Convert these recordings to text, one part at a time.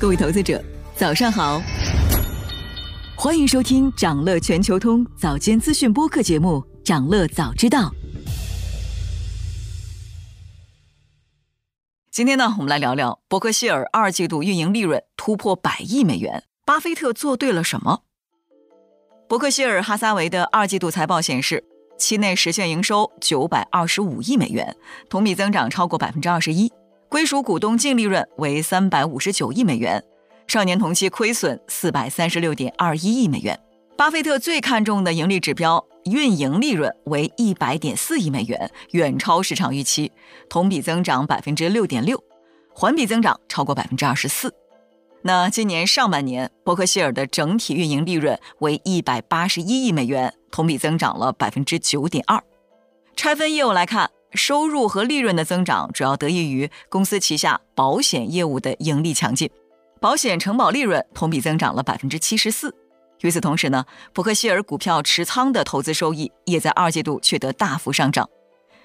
各位投资者，早上好！欢迎收听长乐全球通早间资讯播客节目《长乐早知道》。今天呢，我们来聊聊伯克希尔二季度运营利润突破百亿美元，巴菲特做对了什么？伯克希尔哈撒韦的二季度财报显示，期内实现营收九百二十五亿美元，同比增长超过百分之二十一。归属股东净利润为三百五十九亿美元，上年同期亏损四百三十六点二一亿美元。巴菲特最看重的盈利指标运营利润为一百点四亿美元，远超市场预期，同比增长百分之六点六，环比增长超过百分之二十四。那今年上半年，伯克希尔的整体运营利润为一百八十一亿美元，同比增长了百分之九点二。拆分业务来看。收入和利润的增长主要得益于公司旗下保险业务的盈利强劲，保险承保利润同比增长了百分之七十四。与此同时呢，伯克希尔股票持仓的投资收益也在二季度取得大幅上涨。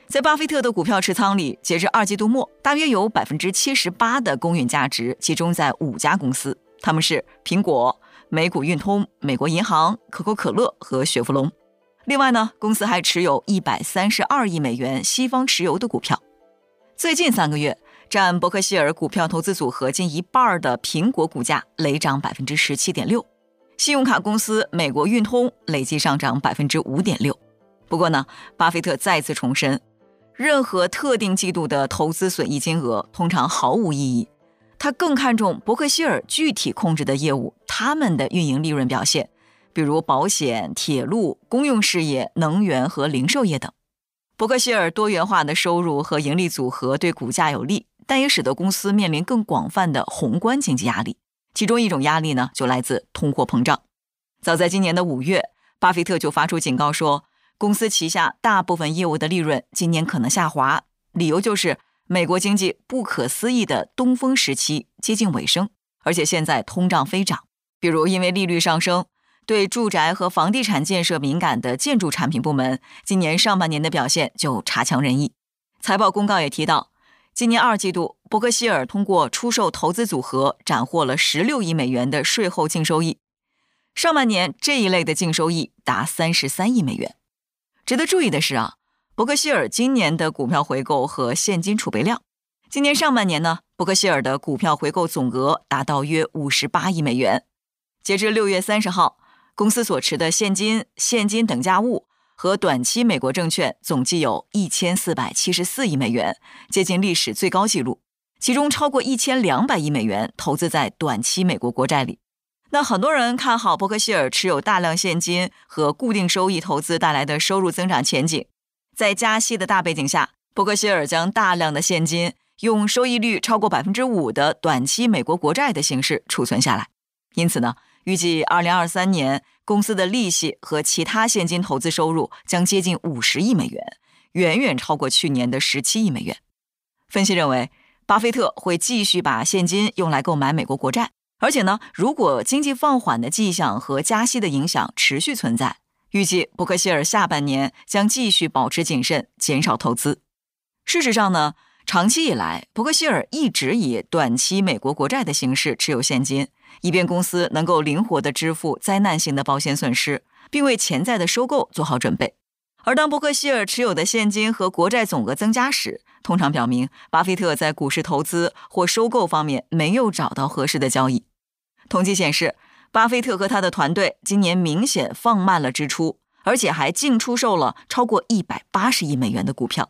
在巴菲特的股票持仓里，截至二季度末，大约有百分之七十八的公允价值集中在五家公司，他们是苹果、美股运通、美国银行、可口可乐和雪佛龙。另外呢，公司还持有一百三十二亿美元西方石油的股票。最近三个月，占伯克希尔股票投资组合近一半的苹果股价累涨百分之十七点六，信用卡公司美国运通累计上涨百分之五点六。不过呢，巴菲特再次重申，任何特定季度的投资损益金额通常毫无意义。他更看重伯克希尔具体控制的业务，他们的运营利润表现。比如保险、铁路、公用事业、能源和零售业等，伯克希尔多元化的收入和盈利组合对股价有利，但也使得公司面临更广泛的宏观经济压力。其中一种压力呢，就来自通货膨胀。早在今年的五月，巴菲特就发出警告说，公司旗下大部分业务的利润今年可能下滑，理由就是美国经济不可思议的东风时期接近尾声，而且现在通胀飞涨，比如因为利率上升。对住宅和房地产建设敏感的建筑产品部门，今年上半年的表现就差强人意。财报公告也提到，今年二季度，伯克希尔通过出售投资组合斩获了十六亿美元的税后净收益。上半年这一类的净收益达三十三亿美元。值得注意的是啊，伯克希尔今年的股票回购和现金储备量，今年上半年呢，伯克希尔的股票回购总额达到约五十八亿美元。截至六月三十号。公司所持的现金、现金等价物和短期美国证券总计有一千四百七十四亿美元，接近历史最高纪录。其中超过一千两百亿美元投资在短期美国国债里。那很多人看好伯克希尔持有大量现金和固定收益投资带来的收入增长前景。在加息的大背景下，伯克希尔将大量的现金用收益率超过百分之五的短期美国国债的形式储存下来。因此呢？预计二零二三年公司的利息和其他现金投资收入将接近五十亿美元，远远超过去年的十七亿美元。分析认为，巴菲特会继续把现金用来购买美国国债，而且呢，如果经济放缓的迹象和加息的影响持续存在，预计伯克希尔下半年将继续保持谨慎，减少投资。事实上呢？长期以来，伯克希尔一直以短期美国国债的形式持有现金，以便公司能够灵活地支付灾难性的保险损失，并为潜在的收购做好准备。而当伯克希尔持有的现金和国债总额增加时，通常表明巴菲特在股市投资或收购方面没有找到合适的交易。统计显示，巴菲特和他的团队今年明显放慢了支出，而且还净出售了超过一百八十亿美元的股票。